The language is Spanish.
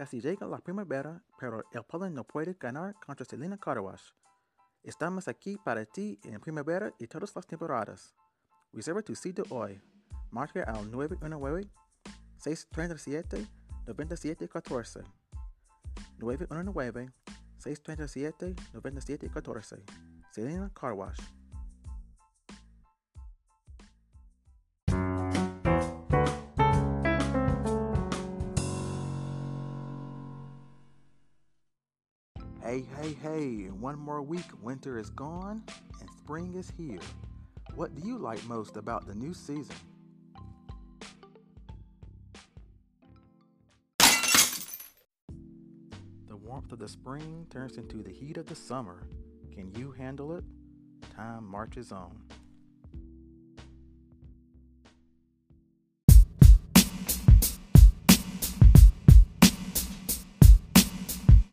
Casi llega la primavera, pero el polen no puede ganar contra Selena Car Wash. Estamos aquí para ti en primavera y todas las temporadas. Reserva tu sitio hoy. Marca al 919-637-9714. 919-637-9714. Selena Car Hey, hey, hey, one more week, winter is gone and spring is here. What do you like most about the new season? The warmth of the spring turns into the heat of the summer. Can you handle it? Time marches on.